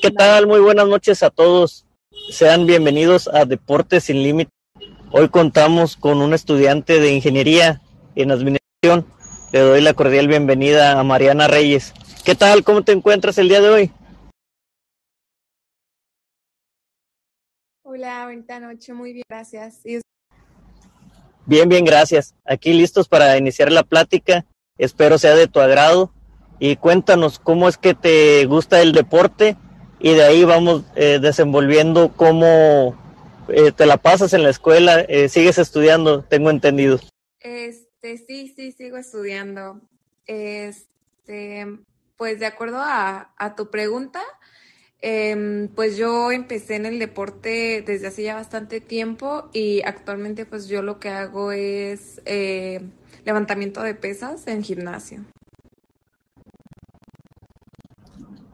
¿Qué tal? Muy buenas noches a todos. Sean bienvenidos a Deportes sin Límite. Hoy contamos con un estudiante de ingeniería en administración. Le doy la cordial bienvenida a Mariana Reyes. ¿Qué tal? ¿Cómo te encuentras el día de hoy? Hola, bonita noche. Muy bien, gracias. Bien, bien, gracias. Aquí listos para iniciar la plática. Espero sea de tu agrado. Y cuéntanos cómo es que te gusta el deporte y de ahí vamos eh, desenvolviendo cómo eh, te la pasas en la escuela, eh, sigues estudiando, tengo entendido. Este, sí, sí, sigo estudiando. Este, pues de acuerdo a, a tu pregunta, em, pues yo empecé en el deporte desde hace ya bastante tiempo y actualmente pues yo lo que hago es levantamiento de pesas en gimnasio.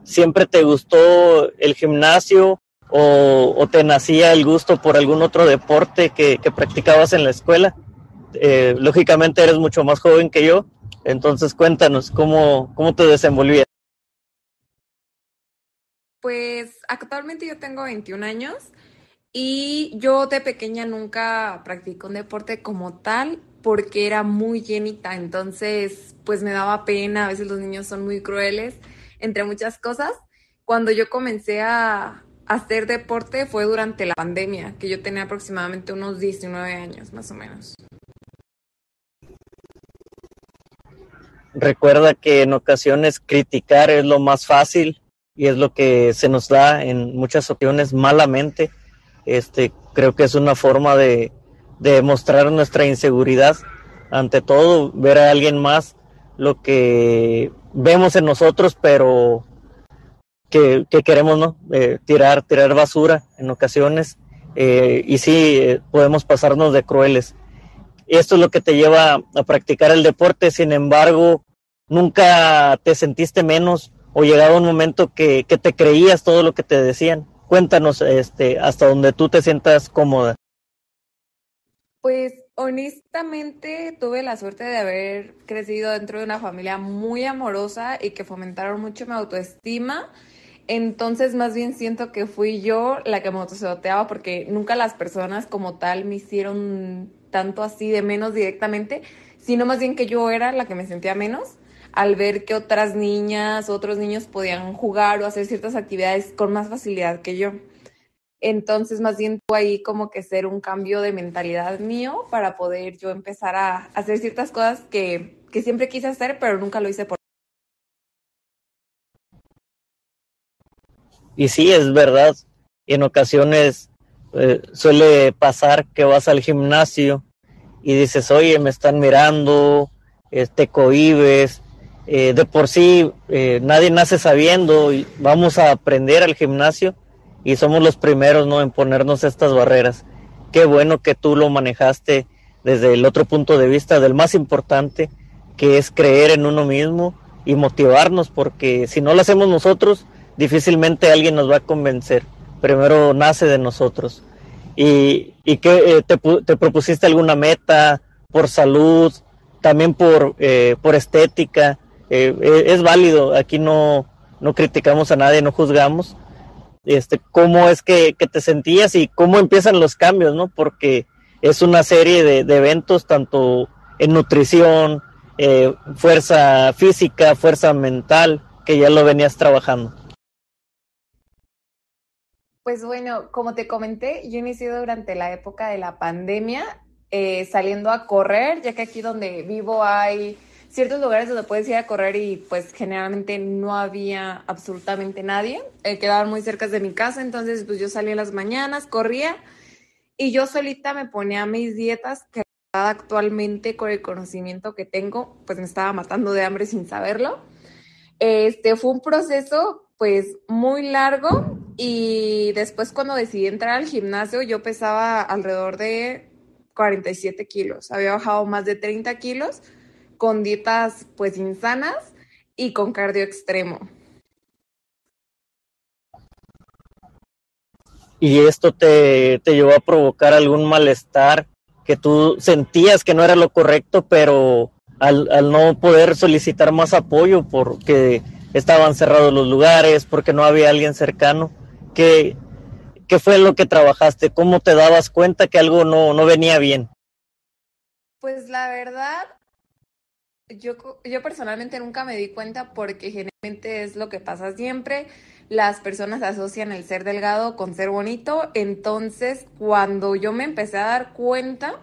¿Siempre te gustó el gimnasio o, te nacía el gusto por algún otro deporte que, practicabas en la escuela? Eh, lógicamente eres mucho más joven que yo, entonces cuéntanos cómo, cómo te desenvolvías. Pues actualmente yo tengo 21 años y yo de pequeña nunca practico un deporte como tal porque era muy llenita, entonces pues me daba pena, a veces los niños son muy crueles entre muchas cosas. Cuando yo comencé a hacer deporte fue durante la pandemia, que yo tenía aproximadamente unos 19 años más o menos. Recuerda que en ocasiones criticar es lo más fácil y es lo que se nos da en muchas ocasiones malamente. Este, creo que es una forma de, de mostrar nuestra inseguridad. Ante todo, ver a alguien más lo que vemos en nosotros, pero que, queremos, ¿no? Eh, tirar, tirar basura en ocasiones. Eh, y sí, eh, podemos pasarnos de crueles. Esto es lo que te lleva a practicar el deporte, sin embargo, nunca te sentiste menos o llegaba un momento que, que te creías todo lo que te decían. Cuéntanos este, hasta donde tú te sientas cómoda. Pues honestamente tuve la suerte de haber crecido dentro de una familia muy amorosa y que fomentaron mucho mi autoestima. Entonces más bien siento que fui yo la que me autosaboteaba porque nunca las personas como tal me hicieron tanto así de menos directamente, sino más bien que yo era la que me sentía menos al ver que otras niñas, otros niños podían jugar o hacer ciertas actividades con más facilidad que yo. Entonces, más bien tuvo ahí como que ser un cambio de mentalidad mío para poder yo empezar a hacer ciertas cosas que, que siempre quise hacer, pero nunca lo hice por. Y sí, es verdad. En ocasiones eh, suele pasar que vas al gimnasio y dices, oye, me están mirando, eh, te cohibes. Eh, de por sí, nadie nace sabiendo y vamos a aprender al gimnasio y somos los primeros ¿no? en ponernos estas barreras. Qué bueno que tú lo manejaste desde el otro punto de vista, del más importante, que es creer en uno mismo y motivarnos, porque si no lo hacemos nosotros, difícilmente alguien nos va a convencer. Primero nace de nosotros. ¿Y, y que eh, te, te, propusiste alguna meta por salud, también por, eh, por estética? Eh, es válido, aquí no, no criticamos a nadie, no juzgamos, este, cómo es que, te sentías y cómo empiezan los cambios, ¿no? Porque es una serie de, eventos tanto en nutrición, eh, fuerza física, fuerza mental, que ya lo venías trabajando. Pues bueno, como te comenté, yo inicié durante la época de la pandemia, eh, saliendo a correr, ya que aquí donde vivo hay ciertos lugares donde puedes ir a correr y pues generalmente no había absolutamente nadie. Eh, quedaban muy cerca de mi casa, entonces pues yo salía en las mañanas, corría y yo solita me ponía mis dietas que actualmente con el conocimiento que tengo, pues me estaba matando de hambre sin saberlo. Este fue un proceso pues muy largo y después cuando decidí entrar al gimnasio yo pesaba alrededor de 47 kilos, había bajado más de 30 kilos con dietas pues insanas y con cardio extremo. ¿Y esto te, te llevó a provocar algún malestar que tú sentías que no era lo correcto, pero al, al no poder solicitar más apoyo porque estaban cerrados los lugares, porque no había alguien cercano. ¿Qué, qué fue lo que trabajaste? ¿Cómo te dabas cuenta que algo no, no venía bien? Pues la verdad, yo, yo personalmente nunca me di cuenta porque generalmente es lo que pasa siempre. Las personas asocian el ser delgado con ser bonito. Entonces, cuando yo me empecé a dar cuenta,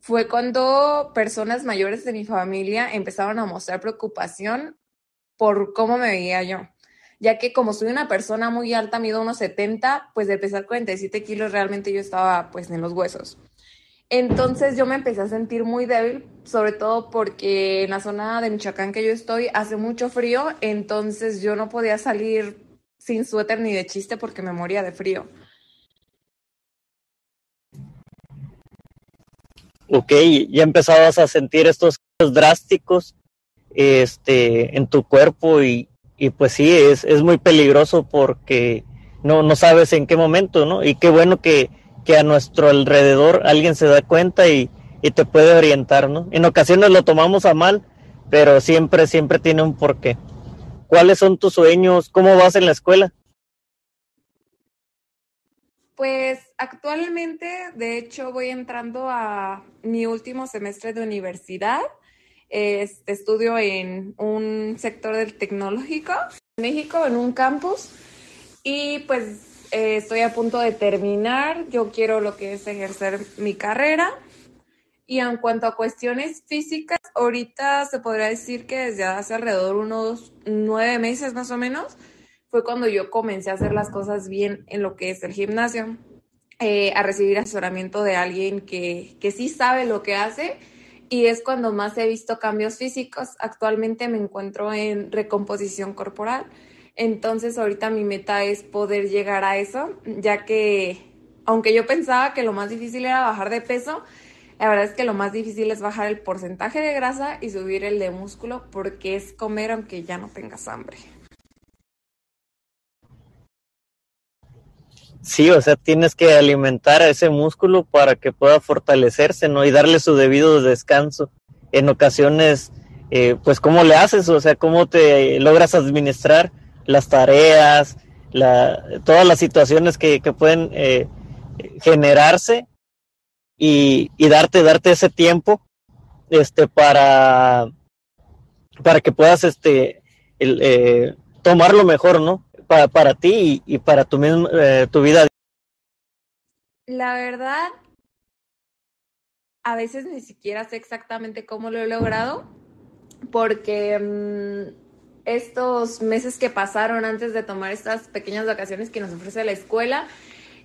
fue cuando personas mayores de mi familia empezaron a mostrar preocupación por cómo me veía yo. Ya que como soy una persona muy alta, mido unos 70, pues de pesar 47 kilos realmente yo estaba pues en los huesos. Entonces yo me empecé a sentir muy débil, sobre todo porque en la zona de Michoacán que yo estoy hace mucho frío, entonces yo no podía salir sin suéter ni de chiste porque me moría de frío. Ok, ya empezabas a sentir estos drásticos este, en tu cuerpo y, y pues sí, es, es muy peligroso porque no, no sabes en qué momento, ¿no? Y qué bueno que, que a nuestro alrededor alguien se da cuenta y, y te puede orientar, ¿no? En ocasiones lo tomamos a mal, pero siempre, siempre tiene un porqué. ¿Cuáles son tus sueños? ¿Cómo vas en la escuela? Pues actualmente, de hecho, voy entrando a mi último semestre de universidad. Este, estudio en un sector del tecnológico en México, en un campus. Y pues eh, estoy a punto de terminar. Yo quiero lo que es ejercer mi carrera. Y en cuanto a cuestiones físicas, ahorita se podría decir que desde hace alrededor unos nueve meses más o menos, fue cuando yo comencé a hacer las cosas bien en lo que es el gimnasio, eh, a recibir asesoramiento de alguien que, que sí sabe lo que hace y es cuando más he visto cambios físicos. Actualmente me encuentro en recomposición corporal, entonces ahorita mi meta es poder llegar a eso, ya que aunque yo pensaba que lo más difícil era bajar de peso, la verdad es que lo más difícil es bajar el porcentaje de grasa y subir el de músculo porque es comer aunque ya no tengas hambre. Sí, o sea, tienes que alimentar a ese músculo para que pueda fortalecerse, ¿no? Y darle su debido descanso. En ocasiones, eh, pues, ¿cómo le haces? O sea, ¿cómo te logras administrar las tareas, la, todas las situaciones que, que pueden eh, generarse y, y darte, darte ese tiempo este, para, para que puedas este, eh, tomar lo mejor, ¿no? Para, para ti y, y para tu, eh, tu vida. La verdad, a veces ni siquiera sé exactamente cómo lo he logrado, porque mmm, estos meses que pasaron antes de tomar estas pequeñas vacaciones que nos ofrece la escuela,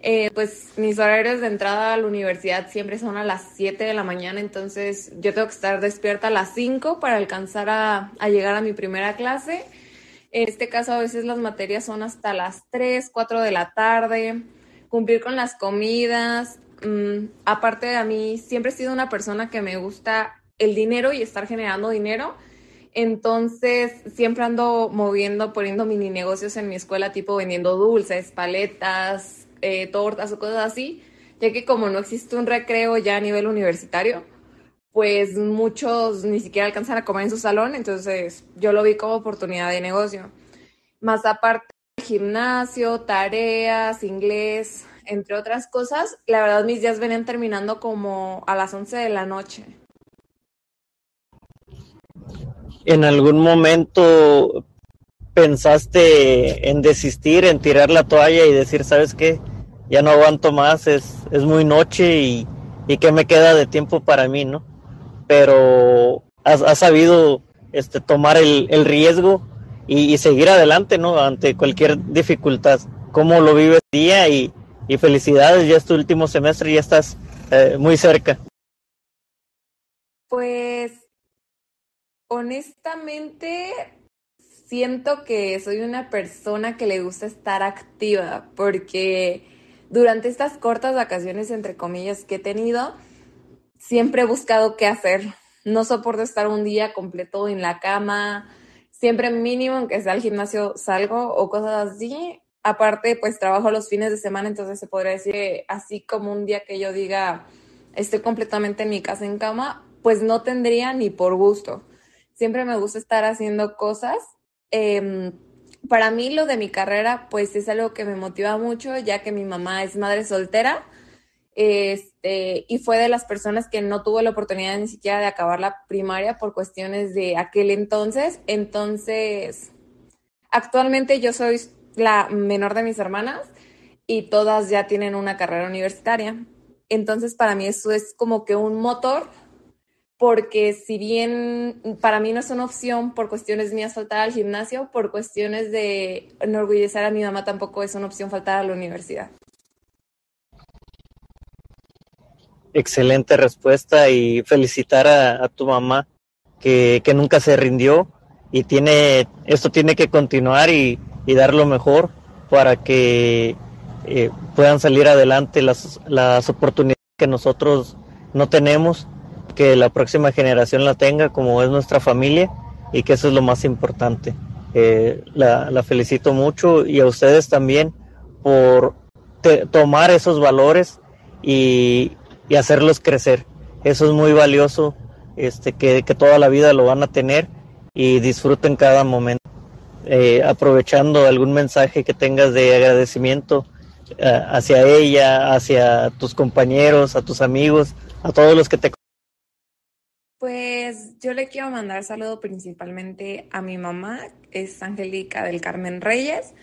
eh, pues mis horarios de entrada a la universidad siempre son a las 7 de la mañana, entonces yo tengo que estar despierta a las 5 para alcanzar a, a, llegar a mi primera clase. En este caso a veces las materias son hasta las 3, 4 de la tarde, cumplir con las comidas. Mm, aparte a mí siempre he sido una persona que me gusta el dinero y estar generando dinero. Entonces, siempre ando moviendo, poniendo mini negocios en mi escuela, tipo vendiendo dulces, paletas, eh, tortas o cosas así, ya que como no existe un recreo ya a nivel universitario, pues muchos ni siquiera alcanzan a comer en su salón, entonces yo lo vi como oportunidad de negocio. Más aparte, gimnasio, tareas, inglés, entre otras cosas, la verdad mis días venían terminando como a las 11 de la noche. ¿En algún momento pensaste en desistir, en tirar la toalla y decir, sabes qué, ya no aguanto más, es, es muy noche y, y qué me queda de tiempo para mí, ¿no? Pero has, has sabido este, tomar el, el riesgo y, seguir adelante, ¿no? Ante cualquier dificultad. ¿Cómo lo vives día? Y, y felicidades, ya es tu último semestre y ya estás eh, muy cerca. Pues honestamente siento que soy una persona que le gusta estar activa porque durante estas cortas vacaciones, entre comillas, que he tenido, siempre he buscado qué hacer. No soporto estar un día completo en la cama, siempre mínimo, aunque sea al gimnasio, salgo o cosas así. Aparte, pues trabajo los fines de semana, entonces se podría decir que así como un día que yo diga estoy completamente en mi casa en cama, pues no tendría ni por gusto. Siempre me gusta estar haciendo cosas Em, para mí lo de mi carrera, pues es algo que me motiva mucho, ya que mi mamá es madre soltera. Este, y fue de las personas que no tuvo la oportunidad ni siquiera de acabar la primaria por cuestiones de aquel entonces. Entonces, actualmente yo soy la menor de mis hermanas y todas ya tienen una carrera universitaria. Entonces, para mí eso es como que un motor porque si bien para mí no es una opción por cuestiones mías faltar al gimnasio, por cuestiones de enorgullecer a mi mamá tampoco es una opción faltar a la universidad. Excelente respuesta y felicitar a, tu mamá que, nunca se rindió y tiene esto tiene que continuar y, dar lo mejor para que eh, puedan salir adelante las, las oportunidades que nosotros no tenemos que la próxima generación la tenga como es nuestra familia y que eso es lo más importante. Eh, la, felicito mucho y a ustedes también por tomar esos valores y, hacerlos crecer. Eso es muy valioso, este, que, toda la vida lo van a tener y disfruten cada momento. Eh, aprovechando algún mensaje que tengas de agradecimiento eh, hacia ella, hacia tus compañeros, a tus amigos, a todos los que te pues yo le quiero mandar saludo principalmente a mi mamá, es Angélica del Carmen Reyes,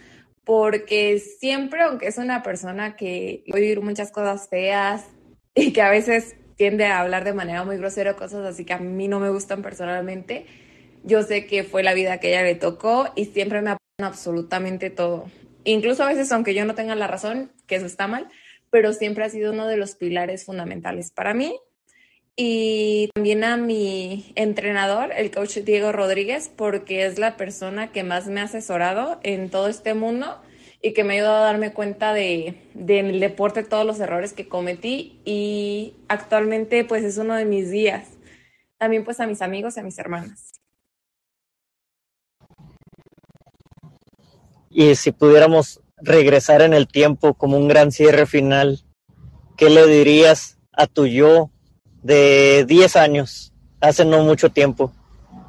porque siempre, aunque es una persona que oír muchas cosas feas y que a veces tiende a hablar de manera muy grosera cosas así que a mí no me gustan personalmente, yo sé que fue la vida que ella le tocó y siempre me apoya absolutamente todo. Incluso a veces, aunque yo no tenga la razón, que eso está mal, pero siempre ha sido uno de los pilares fundamentales para mí y también a mi entrenador, el coach Diego Rodríguez, porque es la persona que más me ha asesorado en todo este mundo y que me ha ayudado a darme cuenta de, el deporte todos los errores que cometí y actualmente pues es uno de mis días. También pues a mis amigos y a mis hermanas. Y si pudiéramos regresar en el tiempo como un gran cierre final, ¿qué le dirías a tu yo de 10 años, hace no mucho tiempo,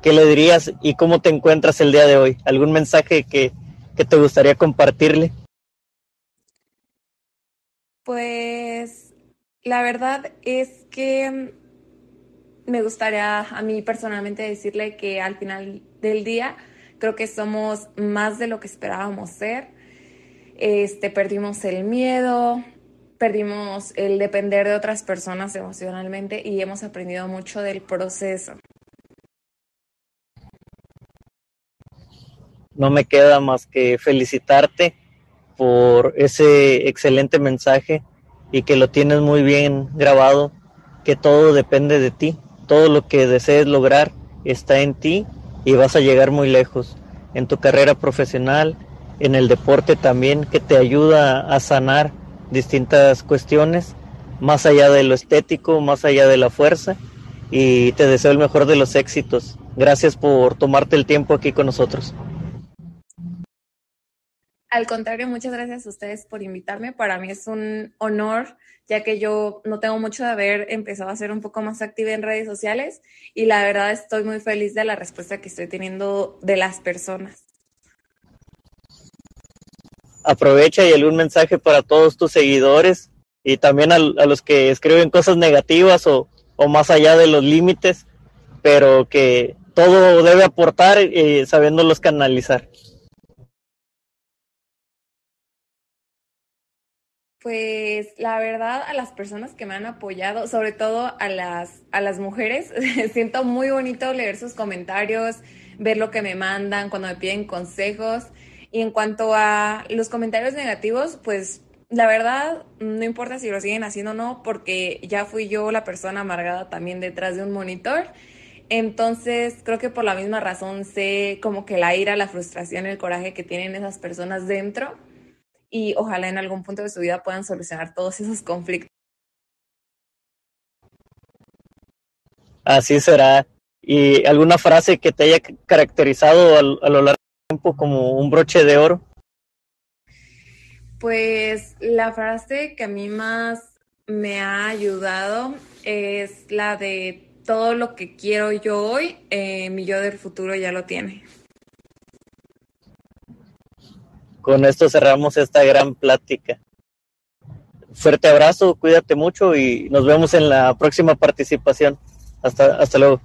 ¿qué le dirías y cómo te encuentras el día de hoy? ¿Algún mensaje que, te gustaría compartirle? Pues la verdad es que me gustaría a mí personalmente decirle que al final del día creo que somos más de lo que esperábamos ser. Este, perdimos el miedo, perdimos el depender de otras personas emocionalmente y hemos aprendido mucho del proceso. No me queda más que felicitarte por ese excelente mensaje y que lo tienes muy bien grabado, que todo depende de ti, todo lo que desees lograr está en ti y vas a llegar muy lejos en tu carrera profesional, en el deporte también, que te ayuda a sanar distintas cuestiones, más allá de lo estético, más allá de la fuerza, y te deseo el mejor de los éxitos. Gracias por tomarte el tiempo aquí con nosotros. Al contrario, muchas gracias a ustedes por invitarme. Para mí es un honor, ya que yo no tengo mucho de haber empezado a ser un poco más activa en redes sociales y la verdad estoy muy feliz de la respuesta que estoy teniendo de las personas aprovecha y algún mensaje para todos tus seguidores y también a, los que escriben cosas negativas o, más allá de los límites, pero que todo debe aportar eh, sabiéndolos canalizar. Pues la verdad a las personas que me han apoyado, sobre todo a las, a las mujeres, siento muy bonito leer sus comentarios, ver lo que me mandan, cuando me piden consejos. Y en cuanto a los comentarios negativos, pues la verdad no importa si lo siguen haciendo o no, porque ya fui yo la persona amargada también detrás de un monitor. Entonces, creo que por la misma razón sé como que la ira, la frustración, el coraje que tienen esas personas dentro y ojalá en algún punto de su vida puedan solucionar todos esos conflictos. Así será. ¿Y alguna frase que te haya caracterizado a, lo largo tiempo como un broche de oro? Pues la frase que a mí más me ha ayudado es la de todo lo que quiero yo hoy, eh, mi yo del futuro ya lo tiene. con esto cerramos esta gran plática. Fuerte abrazo, cuídate mucho y nos vemos en la próxima participación. Hasta, hasta luego.